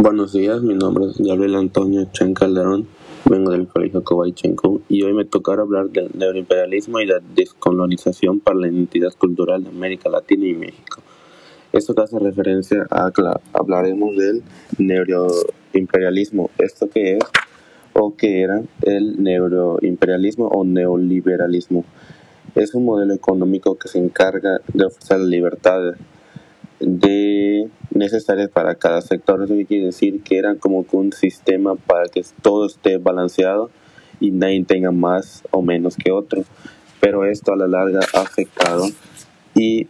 Buenos días, mi nombre es Gabriel Antonio Chen Calderón, vengo del Colegio Cobay Chenku y hoy me tocará hablar del neuroimperialismo y la descolonización para la identidad cultural de América Latina y México. Esto que hace referencia a, hablaremos del neuroimperialismo, esto que es o que era el neuroimperialismo o neoliberalismo. Es un modelo económico que se encarga de ofrecer libertades de necesarias para cada sector. Eso quiere decir que eran como un sistema para que todo esté balanceado y nadie tenga más o menos que otro. Pero esto a la larga ha afectado y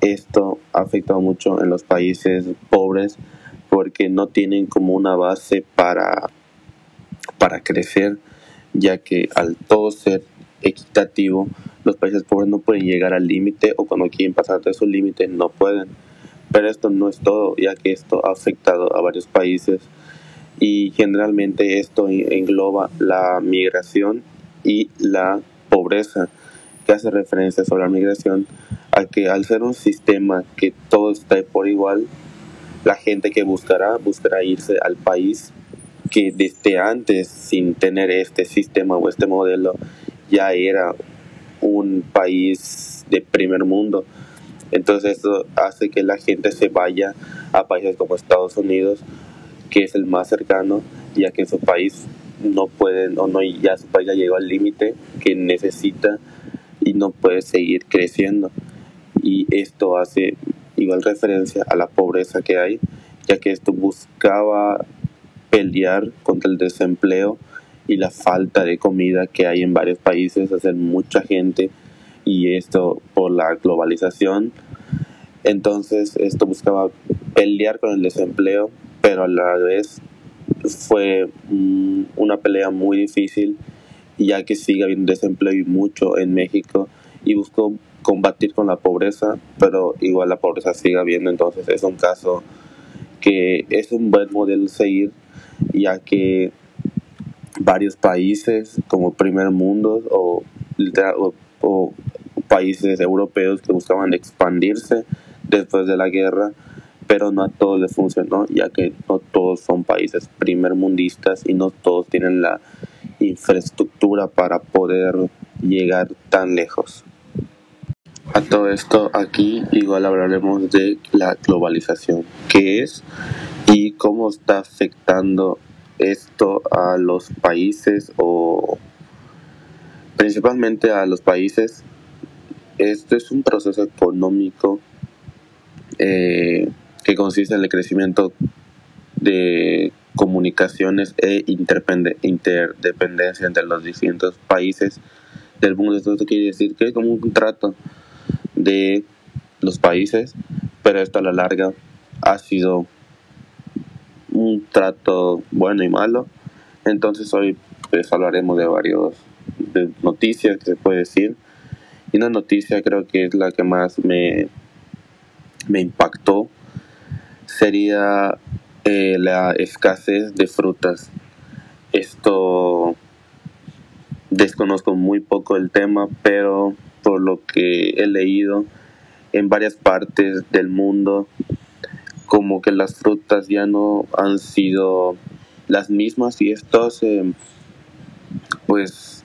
esto ha afectado mucho en los países pobres porque no tienen como una base para, para crecer, ya que al todo ser equitativo, los países pobres no pueden llegar al límite o cuando quieren pasar de esos límites no pueden pero esto no es todo, ya que esto ha afectado a varios países. Y generalmente esto engloba la migración y la pobreza, que hace referencia sobre la migración a que al ser un sistema que todo está por igual, la gente que buscará buscará irse al país que desde antes, sin tener este sistema o este modelo, ya era un país de primer mundo entonces esto hace que la gente se vaya a países como Estados Unidos, que es el más cercano, ya que en su país no pueden o no ya su país ya llegó al límite que necesita y no puede seguir creciendo. Y esto hace igual referencia a la pobreza que hay, ya que esto buscaba pelear contra el desempleo y la falta de comida que hay en varios países, hacer mucha gente y esto por la globalización. Entonces esto buscaba pelear con el desempleo, pero a la vez fue mm, una pelea muy difícil ya que sigue habiendo desempleo y mucho en México y buscó combatir con la pobreza, pero igual la pobreza sigue habiendo, entonces es un caso que es un buen modelo seguir ya que varios países como primer mundo o, o países europeos que buscaban expandirse después de la guerra, pero no a todos les funcionó, ya que no todos son países primermundistas y no todos tienen la infraestructura para poder llegar tan lejos. A todo esto aquí igual hablaremos de la globalización, qué es y cómo está afectando esto a los países o principalmente a los países esto es un proceso económico eh, que consiste en el crecimiento de comunicaciones e interdependencia entre los distintos países del mundo. Esto quiere decir que es como un trato de los países, pero esto a la larga ha sido un trato bueno y malo. Entonces hoy pues hablaremos de varios de noticias que se puede decir y una noticia creo que es la que más me, me impactó sería eh, la escasez de frutas. Esto desconozco muy poco el tema, pero por lo que he leído en varias partes del mundo, como que las frutas ya no han sido las mismas y esto se, pues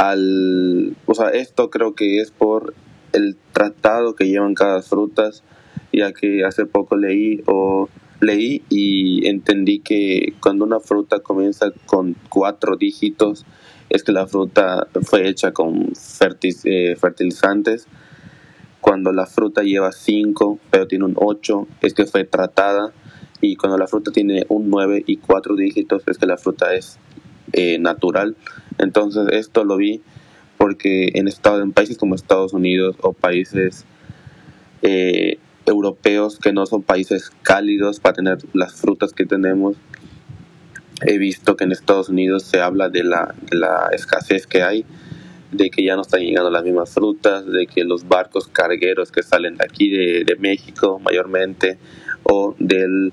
al, o sea, esto creo que es por el tratado que llevan cada frutas, ya que hace poco leí o leí y entendí que cuando una fruta comienza con cuatro dígitos es que la fruta fue hecha con eh, fertilizantes. Cuando la fruta lleva cinco pero tiene un ocho es que fue tratada. Y cuando la fruta tiene un nueve y cuatro dígitos es que la fruta es eh, natural. Entonces esto lo vi porque en, estado, en países como Estados Unidos o países eh, europeos que no son países cálidos para tener las frutas que tenemos, he visto que en Estados Unidos se habla de la, escasez que hay, de que ya no están llegando las mismas frutas, de que los barcos cargueros que salen de aquí, de, de México mayormente, o del,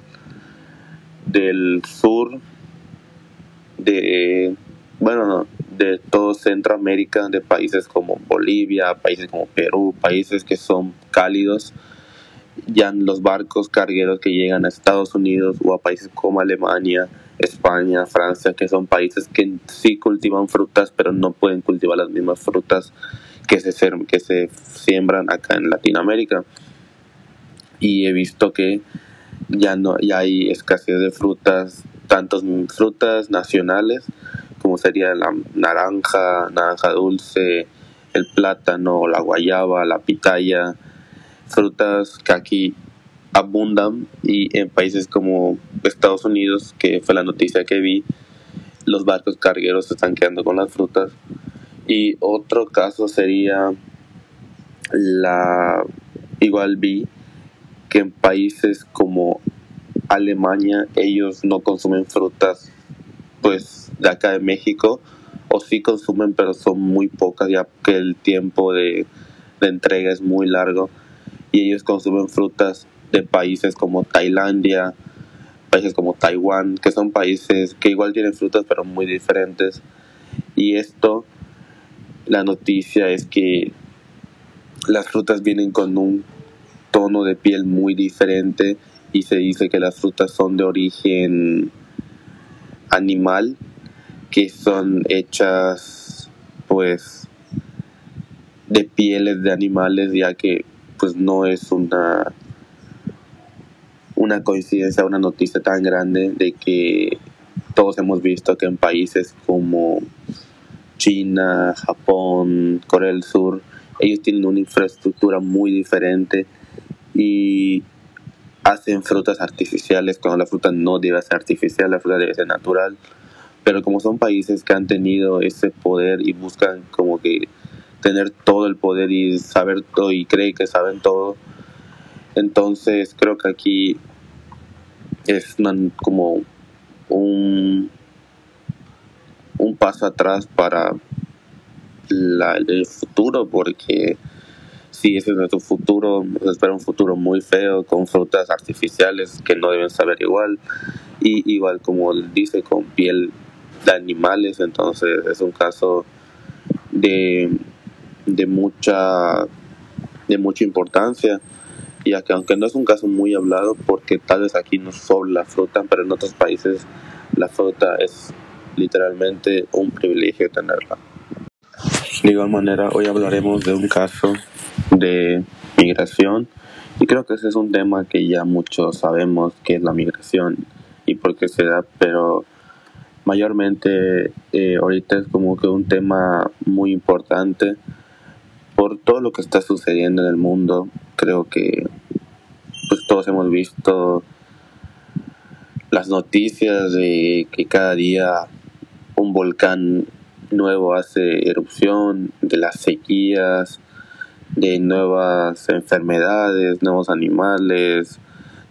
del sur, de bueno, de todo Centroamérica, de países como Bolivia, países como Perú, países que son cálidos, ya los barcos cargueros que llegan a Estados Unidos o a países como Alemania, España, Francia, que son países que sí cultivan frutas, pero no pueden cultivar las mismas frutas que se, que se siembran acá en Latinoamérica. Y he visto que ya no ya hay escasez de frutas, tantas frutas nacionales como sería la naranja, naranja dulce, el plátano, la guayaba, la pitaya, frutas que aquí abundan y en países como Estados Unidos, que fue la noticia que vi, los barcos cargueros se están quedando con las frutas. Y otro caso sería la igual vi que en países como Alemania ellos no consumen frutas pues de acá de México o sí consumen pero son muy pocas ya que el tiempo de, de entrega es muy largo y ellos consumen frutas de países como Tailandia, países como Taiwán, que son países que igual tienen frutas pero muy diferentes. Y esto, la noticia es que las frutas vienen con un tono de piel muy diferente y se dice que las frutas son de origen animal, que son hechas pues de pieles de animales ya que pues no es una una coincidencia, una noticia tan grande de que todos hemos visto que en países como China, Japón, Corea del Sur, ellos tienen una infraestructura muy diferente y hacen frutas artificiales cuando la fruta no debe ser artificial, la fruta debe ser natural. Pero como son países que han tenido ese poder y buscan como que tener todo el poder y saber todo y creen que saben todo, entonces creo que aquí es como un, un paso atrás para el futuro porque si ese es nuestro futuro, espera un futuro muy feo con frutas artificiales que no deben saber igual. Y igual como dice con piel de animales, entonces es un caso de, de mucha de mucha importancia. Ya que aunque no es un caso muy hablado porque tal vez aquí no solo la fruta, pero en otros países la fruta es literalmente un privilegio tenerla. De igual manera, hoy hablaremos de un caso de migración y creo que ese es un tema que ya muchos sabemos que es la migración y por qué se da, pero mayormente eh, ahorita es como que un tema muy importante por todo lo que está sucediendo en el mundo. Creo que pues todos hemos visto las noticias de que cada día un volcán nuevo hace erupción, de las sequías, de nuevas enfermedades, nuevos animales,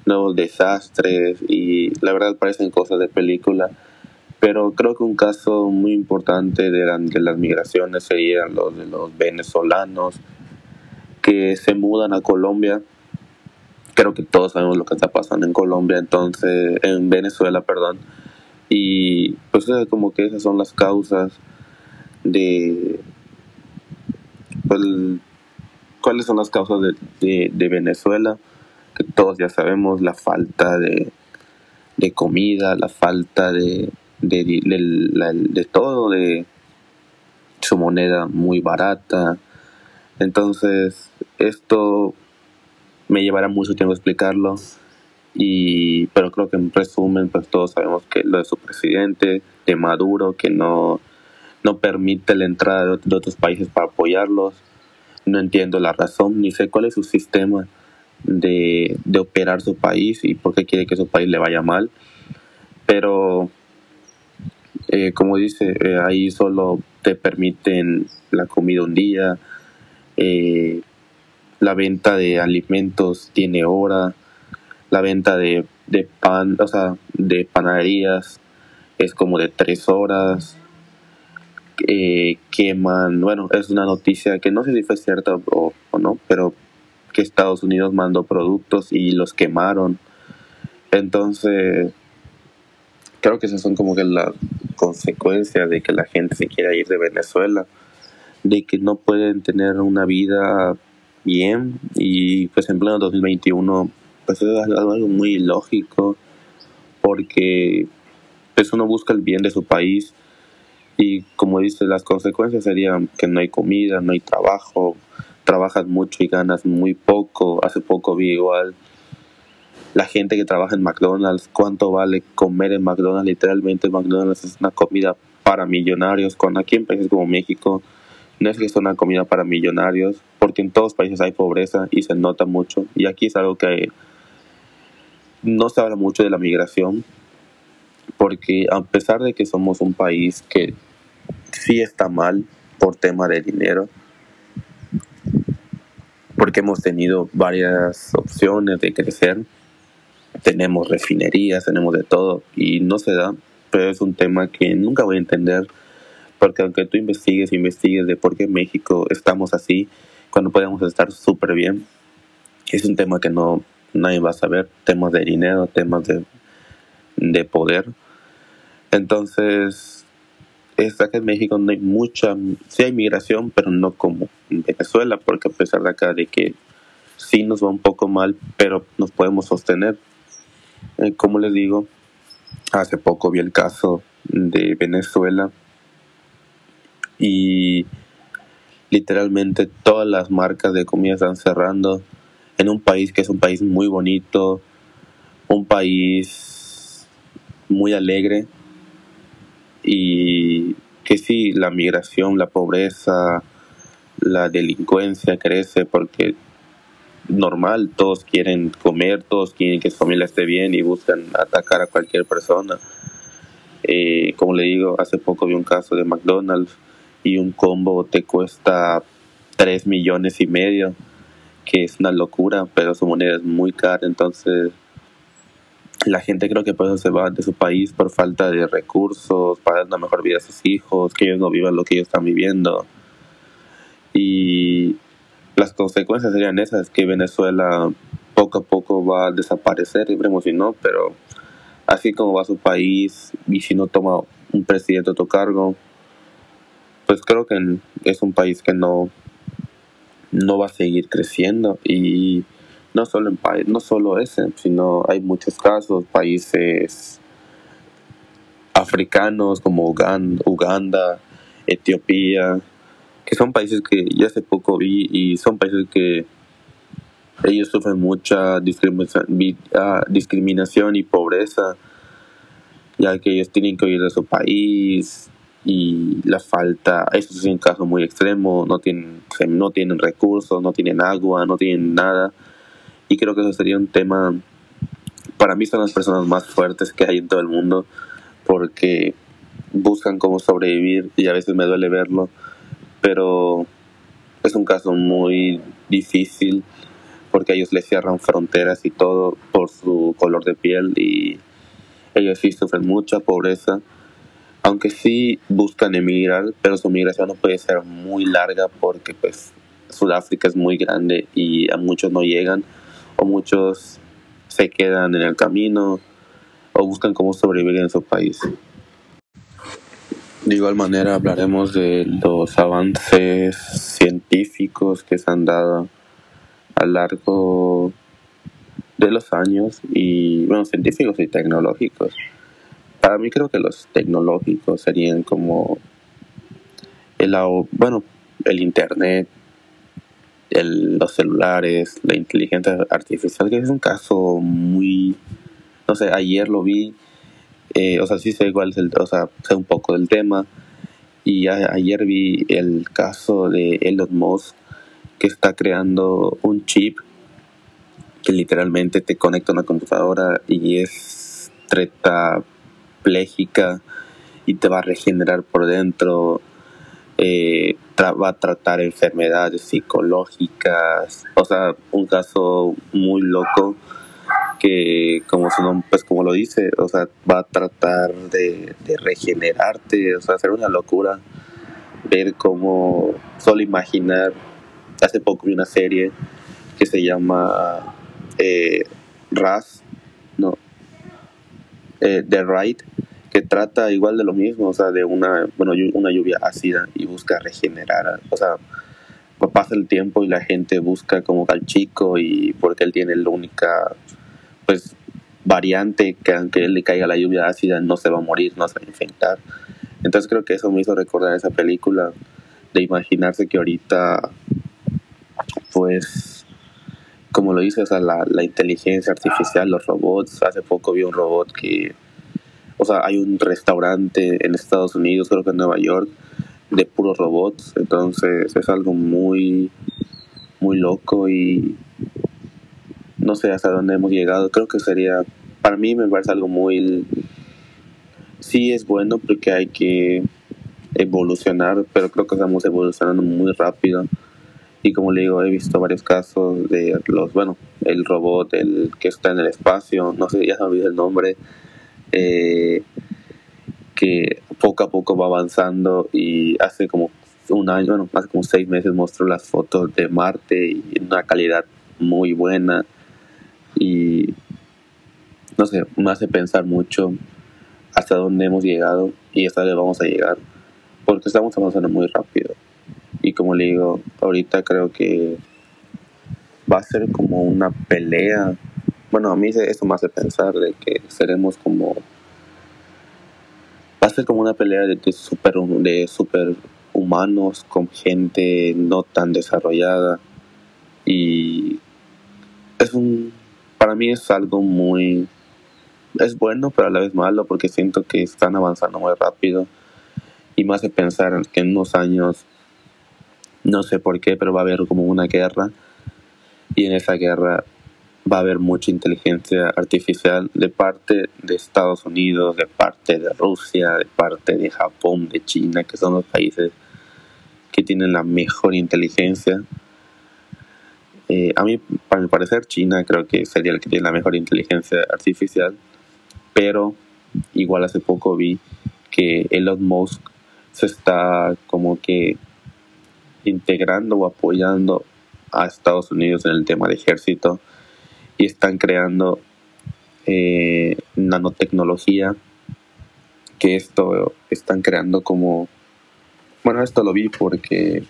nuevos desastres y la verdad parecen cosas de película. Pero creo que un caso muy importante de, de las migraciones serían los de los venezolanos que se mudan a Colombia creo que todos sabemos lo que está pasando en Colombia, entonces, en Venezuela, perdón. Y pues como que esas son las causas de... Pues, ¿Cuáles son las causas de, Venezuela? Que todos ya sabemos, la falta de, de comida, la falta de, de, de todo, de su moneda muy barata. Entonces, esto me llevará mucho tiempo explicarlo, y, pero creo que en resumen, pues todos sabemos que lo de su presidente, de Maduro, que no, no permite la entrada de otros países para apoyarlos. No entiendo la razón, ni sé cuál es su sistema de, de operar su país y por qué quiere que su país le vaya mal. Pero, eh, como dice, eh, ahí solo te permiten la comida un día, eh, la venta de alimentos tiene hora, la venta de, de pan, o sea, de panaderías es como de tres horas, eh, queman, bueno, es una noticia que no sé si fue cierta o, no, pero que Estados Unidos mandó productos y los quemaron. Entonces, creo que esas son como que las consecuencias de que la gente se quiera ir de Venezuela, de que no pueden tener una vida bien y pues en pleno 2021 pues es algo muy lógico porque pues uno busca el bien de su país y como dice las consecuencias serían que no hay comida, no hay trabajo, trabajas mucho y ganas muy poco, hace poco vi igual la gente que trabaja en McDonald's, cuánto vale comer en McDonald's, literalmente McDonald's es una comida para millonarios, cuando aquí en países como México no es que es una comida para millonarios, porque en todos los países hay pobreza y se nota mucho, y aquí es algo que no se habla mucho de la migración, porque a pesar de que somos un país que sí está mal por tema de dinero, porque hemos tenido varias opciones de crecer, tenemos refinerías, tenemos de todo y no se da, pero es un tema que nunca voy a entender porque aunque tú investigues, investigues de por qué México estamos así, cuando podemos estar súper bien, es un tema que no nadie va a saber, temas de dinero, temas de, de poder. Entonces, es que en México no hay mucha, sí hay migración, pero no como en Venezuela, porque a pesar de acá de que sí nos va un poco mal, pero nos podemos sostener. Eh, como les digo, hace poco vi el caso de Venezuela y literalmente todas las marcas de comida están cerrando en un país que es un país muy bonito, un país muy alegre y que sí, la migración, la pobreza, la delincuencia crece porque normal, todos quieren comer, todos quieren que su familia esté bien y buscan atacar a cualquier persona. Eh, como le digo, hace poco vi un caso de McDonald's y un combo te cuesta 3 millones y medio, que es una locura, pero su moneda es muy cara, entonces la gente creo que por se va de su país por falta de recursos, para dar una mejor vida a sus hijos, que ellos no vivan lo que ellos están viviendo. Y las consecuencias serían esas, que Venezuela poco a poco va a desaparecer, y veremos si no, pero así como va su país y si no toma un presidente otro cargo, pues creo que es un país que no, no va a seguir creciendo y no solo en país, no solo ese, sino hay muchos casos, países africanos como Uganda, Uganda Etiopía, que son países que ya hace poco vi y son países que ellos sufren mucha ah, discriminación y pobreza, ya que ellos tienen que huir de su país y la falta, eso es un caso muy extremo, no tienen, no tienen recursos, no tienen agua, no tienen nada. Y creo que eso sería un tema, para mí son las personas más fuertes que hay en todo el mundo, porque buscan cómo sobrevivir y a veces me duele verlo pero es un caso muy difícil porque ellos le cierran fronteras y todo por su color de piel y ellos sí sufren mucha pobreza, aunque sí buscan emigrar, pero su migración no puede ser muy larga porque pues Sudáfrica es muy grande y a muchos no llegan muchos se quedan en el camino o buscan cómo sobrevivir en su país. De igual manera hablaremos de los avances científicos que se han dado a lo largo de los años y bueno científicos y tecnológicos. Para mí creo que los tecnológicos serían como el bueno el internet, los celulares, la inteligencia artificial, que es un caso muy no sé, ayer lo vi eh, o sea, sí sé igual, el, o sea, sé un poco del tema. Y ayer vi el caso de Elon Musk que está creando un chip que literalmente te conecta a una computadora y es tetrapléjica y te va a regenerar por dentro. Eh, va a tratar enfermedades psicológicas, o sea, un caso muy loco que como su nombre, pues como lo dice, o sea, va a tratar de, regenerarte, o sea, hacer una locura, ver cómo, solo imaginar, hace poco vi una serie que se llama eh, Raz, no, eh, The Right, que trata igual de lo mismo, o sea, de una, bueno, una lluvia ácida y busca regenerar, o sea, pasa el tiempo y la gente busca como al chico y porque él tiene la única pues variante que aunque él le caiga la lluvia ácida no se va a morir, no se va a infectar. Entonces creo que eso me hizo recordar esa película de imaginarse que ahorita pues como lo dice, o sea, la, la inteligencia artificial, los robots, hace poco vi un robot que hay un restaurante en Estados Unidos, creo que en Nueva York, de puros robots. Entonces es algo muy, muy loco y no sé hasta dónde hemos llegado. Creo que sería, para mí me parece algo muy... Sí es bueno porque hay que evolucionar, pero creo que estamos evolucionando muy rápido. Y como le digo, he visto varios casos de los, bueno, el robot, el que está en el espacio, no sé, ya olvidó el nombre, eh, que poco a poco va avanzando y hace como un año, bueno, hace como seis meses mostró las fotos de Marte y en una calidad muy buena. Y no sé, me hace pensar mucho hasta dónde hemos llegado y hasta dónde vamos a llegar porque estamos avanzando muy rápido. Y como le digo, ahorita creo que va a ser como una pelea bueno, a mí eso me hace pensar de que seremos como... Va a ser como una pelea de, de super, de super humanos con gente no tan desarrollada y es un para mí es algo muy es bueno pero a la vez malo porque siento que están avanzando muy rápido y me hace pensar que en unos años no sé por qué pero va a haber como una guerra y en esa guerra va a haber mucha inteligencia artificial de parte de Estados Unidos, de parte de Rusia, de parte de Japón, de China, que son los países que tienen la mejor inteligencia. Eh, a mí, para mi parecer, China creo que sería el que tiene la mejor inteligencia artificial, pero igual hace poco vi que Elon Musk se está como que integrando o apoyando a Estados Unidos en el tema de ejército y están creando eh, nanotecnología que esto están creando como bueno esto lo vi porque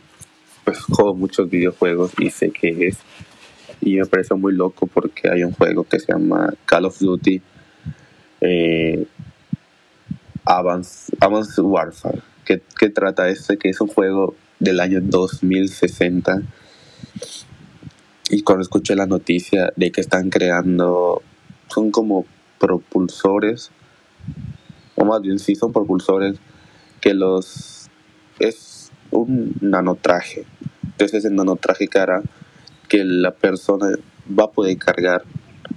pues juego muchos videojuegos y sé que es y me parece muy loco porque hay un juego que se llama Call of Duty eh, Advanced, Warfare que, que trata este que es un juego del año 2060 y cuando escuché la noticia de que están creando, son como propulsores, o más bien sí son propulsores, que los es un nanotraje. Entonces ese nanotraje que hará que la persona va a poder cargar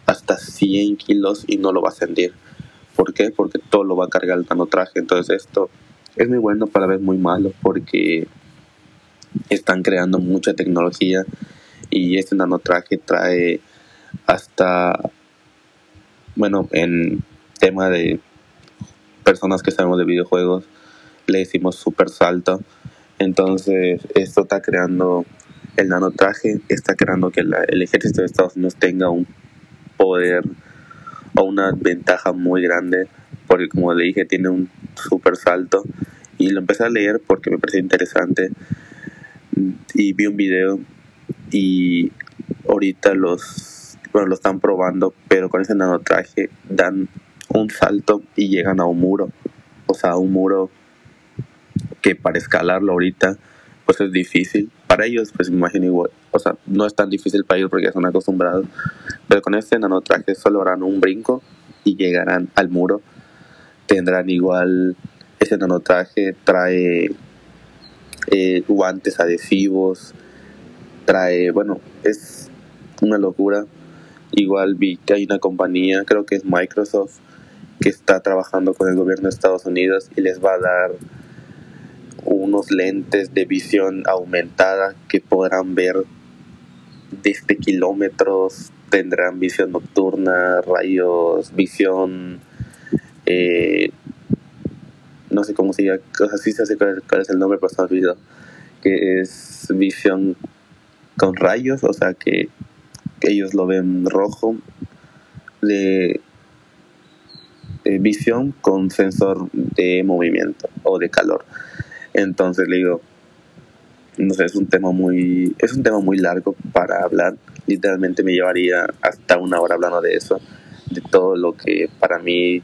hasta 100 kilos y no lo va a sentir. ¿Por qué? Porque todo lo va a cargar el nanotraje. Entonces esto es muy bueno, para ver muy malo, porque están creando mucha tecnología y este nanotraje trae hasta, bueno, en tema de personas que sabemos de videojuegos, le decimos super salto. Entonces, esto está creando el nanotraje, está creando que el ejército de Estados Unidos tenga un poder o una ventaja muy grande, porque como le dije, tiene un super salto. Y lo empecé a leer porque me pareció interesante. Y vi un video y ahorita los bueno, lo están probando, pero con ese nanotraje dan un salto y llegan a un muro, o sea, un muro que para escalarlo ahorita pues es difícil. Para ellos pues me imagino igual, o sea, no es tan difícil para ellos porque ya son acostumbrados, pero con este nanotraje solo harán un brinco y llegarán al muro. Tendrán igual ese nanotraje trae eh, guantes adhesivos, trae, bueno, es una locura. Igual vi que hay una compañía, creo que es Microsoft, que está trabajando con el gobierno de Estados Unidos y les va a dar unos lentes de visión aumentada que podrán ver desde kilómetros, tendrán visión nocturna, rayos, visión, eh, no sé cómo se llama, así se hace cuál, es el nombre, pero se me olvidó, que es visión con rayos, o sea que, ellos lo ven rojo, de, visión con sensor de movimiento o de calor. Entonces le digo, no sé, es un tema muy, es un tema muy largo para hablar. Literalmente me llevaría hasta una hora hablando de eso, de todo lo que para mí,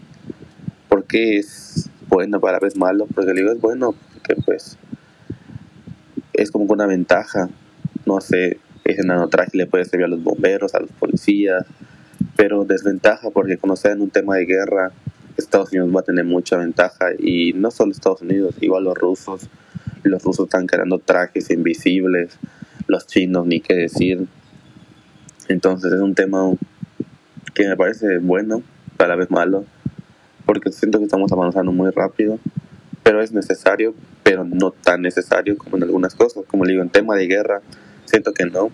porque es bueno, para vez malo, porque digo es bueno, porque pues es como una ventaja, no sé, ese nanotraje le puede servir a los bomberos, a los policías, pero desventaja porque cuando sea en un tema de guerra, Estados Unidos va a tener mucha ventaja y no solo Estados Unidos, igual los rusos, los rusos están creando trajes invisibles, los chinos ni qué decir. Entonces es un tema que me parece bueno, a vez malo, porque siento que estamos avanzando muy rápido, pero es necesario, pero no tan necesario como en algunas cosas, como le digo, en tema de guerra, siento que no.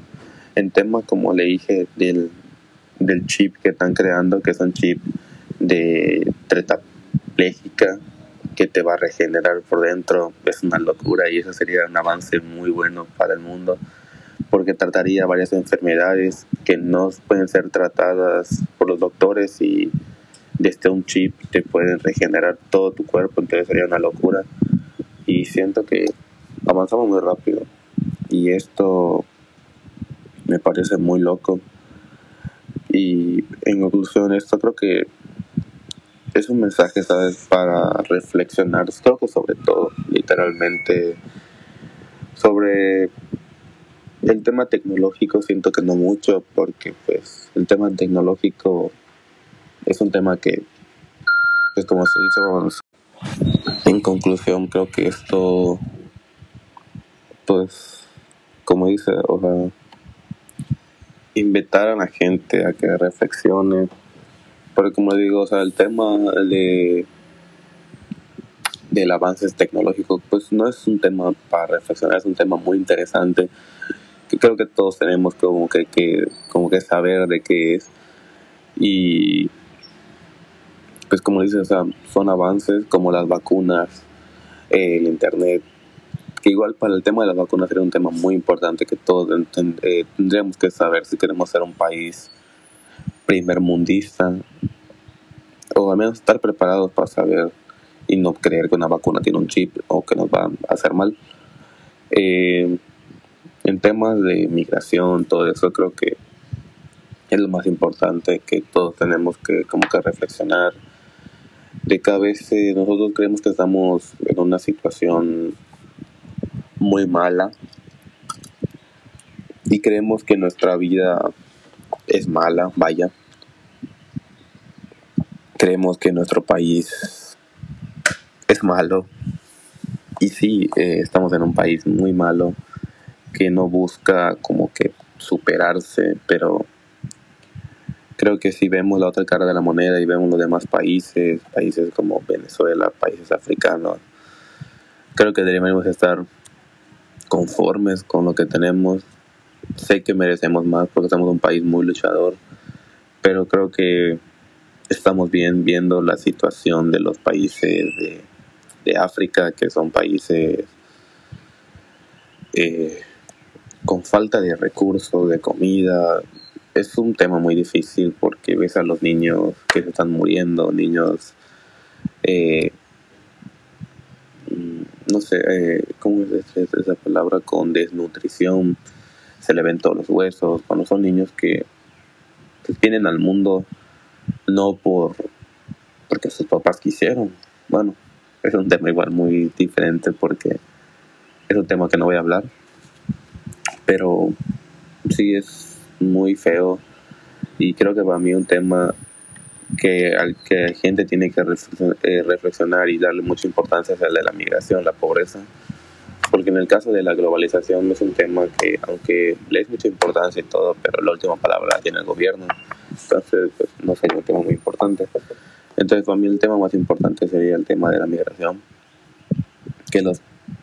En tema, como le dije, del, del chip que están creando, que es un chip de tetrapléjica que te va a regenerar por dentro, es una locura y eso sería un avance muy bueno para el mundo porque trataría varias enfermedades que no pueden ser tratadas por los doctores y desde un chip te pueden regenerar todo tu cuerpo, entonces sería una locura y siento que avanzamos muy rápido y esto me parece muy loco y en conclusión esto creo que es un mensaje, ¿sabes? Para reflexionar, creo sobre todo, literalmente, sobre el tema tecnológico siento que no mucho, porque pues el tema tecnológico es un tema que, pues como se dice, en conclusión creo que esto, pues, como dice, o sea, invitar a la gente a que reflexione. Porque como digo, o sea, el tema de del avance tecnológico, pues no es un tema para reflexionar, es un tema muy interesante que creo que todos tenemos como que, que como que saber de qué es. Y pues como dices, o sea, son avances como las vacunas, el internet, que igual para el tema de las vacunas sería un tema muy importante que todos eh, tendríamos que saber si queremos ser un país primer mundista o al menos estar preparados para saber y no creer que una vacuna tiene un chip o que nos va a hacer mal. Eh, en temas de migración, todo eso creo que es lo más importante que todos tenemos que como que reflexionar de que a veces nosotros creemos que estamos en una situación muy mala y creemos que nuestra vida es mala, vaya, creemos que nuestro país es malo. Y sí, eh, estamos en un país muy malo que no busca como que superarse, pero creo que si vemos la otra cara de la moneda y vemos los demás países, países como Venezuela, países africanos, creo que deberíamos estar conformes con lo que tenemos. Sé que merecemos más porque somos un país muy luchador, pero creo que estamos bien viendo la situación de los países de, África, que son países eh, con falta de recursos, de comida. Es un tema muy difícil porque ves a los niños que se están muriendo, niños, eh, no sé, eh, ¿cómo es esa palabra? Con desnutrición, se le ven todos los huesos, cuando son niños que vienen al mundo no por porque sus papás quisieron. Bueno, es un tema igual muy diferente porque es un tema que no voy a hablar. Pero sí es muy feo y creo que para mí un tema que al que la gente tiene que eh, reflexionar y darle mucha importancia es el de la migración, la pobreza. Porque en el caso de la globalización es un tema que, aunque le es mucha importancia y todo, pero la última palabra tiene el gobierno. Entonces, pues, no sería un tema muy importante. Entonces, para mí el tema más importante sería el tema de la migración. Que las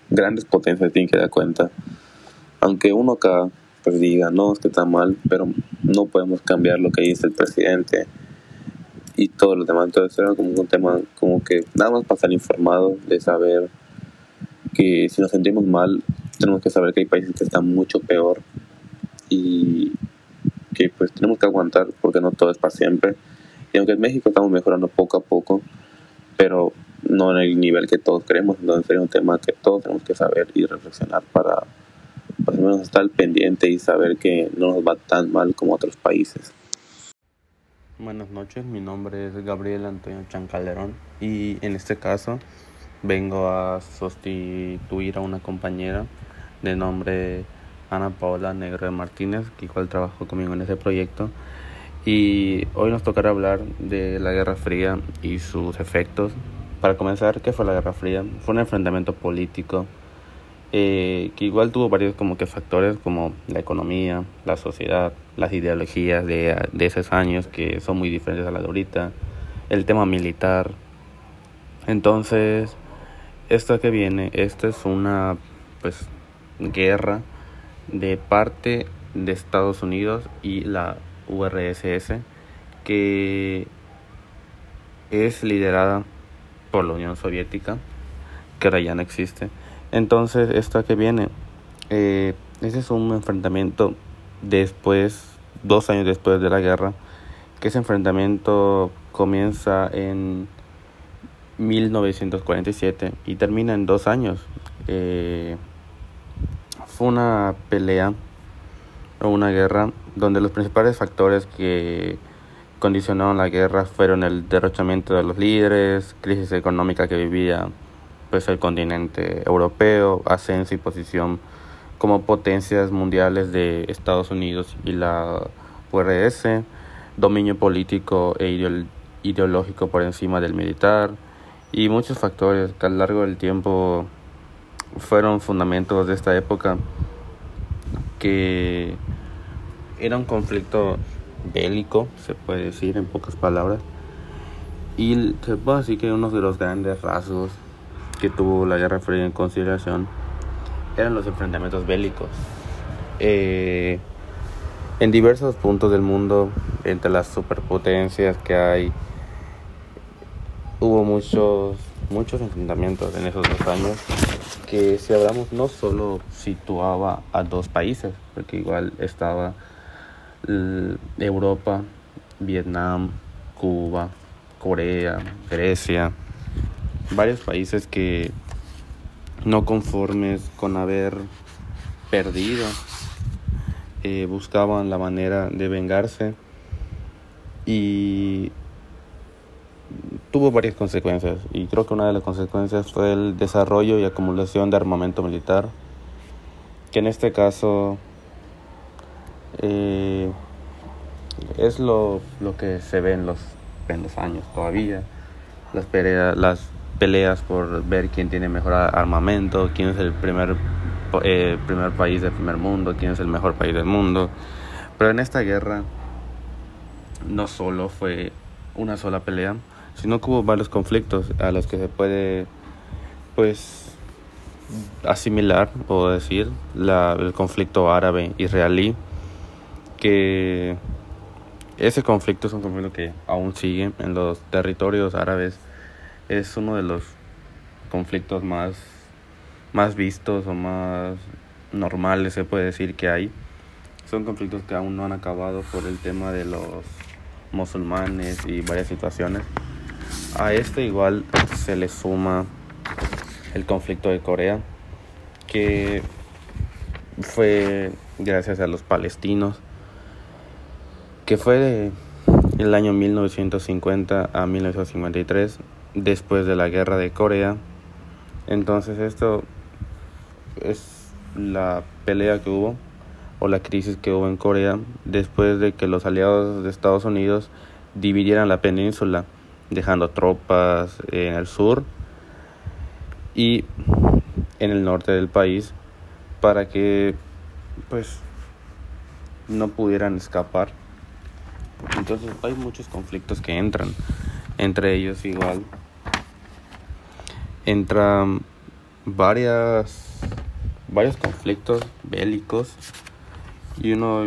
grandes potencias tienen que dar cuenta. Aunque uno acá pues diga, no, es que está mal, pero no podemos cambiar lo que dice el presidente y todo lo demás. Entonces era como un tema como que nada más para estar informado de saber que si nos sentimos mal, tenemos que saber que hay países que están mucho peor y que pues tenemos que aguantar porque no todo es para siempre. Y aunque en México estamos mejorando poco a poco, pero no en el nivel que todos queremos, entonces sería un tema que todos tenemos que saber y reflexionar para al menos estar pendiente y saber que no nos va tan mal como otros países. Buenas noches, mi nombre es Gabriel Antonio Chancalderón y en este caso vengo a sustituir a una compañera de nombre Ana Paola Negro Martínez, que igual trabajó conmigo en ese proyecto. Y hoy nos tocará hablar de la Guerra Fría y sus efectos. Para comenzar, ¿qué fue la Guerra Fría? Fue un enfrentamiento político eh, que igual tuvo varios como que factores como la economía, la sociedad, las ideologías de, de esos años que son muy diferentes a las de ahorita, el tema militar. Entonces, esto que viene, esta es una pues guerra de parte de Estados Unidos y la URSS que es liderada por la Unión Soviética que ahora ya no existe entonces esto que viene eh, ese es un enfrentamiento después dos años después de la guerra que ese enfrentamiento comienza en 1947 y termina en dos años. Eh, fue una pelea o una guerra donde los principales factores que condicionaron la guerra fueron el derrochamiento de los líderes, crisis económica que vivía pues el continente europeo, ascenso y posición como potencias mundiales de Estados Unidos y la URSS, dominio político e ideológico por encima del militar y muchos factores que a lo largo del tiempo fueron fundamentos de esta época que era un conflicto bélico, se puede decir en pocas palabras. Y se puede decir que uno de los grandes rasgos que tuvo la Guerra Fría en consideración eran los enfrentamientos bélicos. Eh, en diversos puntos del mundo, entre las superpotencias que hay, hubo muchos, muchos enfrentamientos en esos dos años que si hablamos no solo situaba a dos países, porque igual estaba Europa, Vietnam, Cuba, Corea, Grecia, varios países que no conformes con haber perdido, eh, buscaban la manera de vengarse y tuvo varias consecuencias. Y creo que una de las consecuencias fue el desarrollo y acumulación de armamento militar, que en este caso eh, es lo, lo, que se ve en los, en los años todavía, las peleas, peleas por ver quién tiene mejor armamento, quién es el primer, eh, primer país del primer mundo, quién es el mejor país del mundo. Pero en esta guerra no solo fue una sola pelea, sino que hubo varios conflictos a los que se puede pues asimilar o decir la, el conflicto árabe-israelí que ese conflicto es un conflicto que aún sigue en los territorios árabes es uno de los conflictos más más vistos o más normales se puede decir que hay. Son conflictos que aún no han acabado por el tema de los musulmanes y varias situaciones. A este igual se le suma el conflicto de Corea, que fue gracias a los palestinos, que fue de el año 1950 a 1953, después de la guerra de Corea. Entonces esto es la pelea que hubo o la crisis que hubo en Corea después de que los aliados de Estados Unidos dividieran la península dejando tropas en el sur y en el norte del país para que pues no pudieran escapar. Entonces hay muchos conflictos que entran, entre ellos igual. Entran varias varios conflictos bélicos. Y uno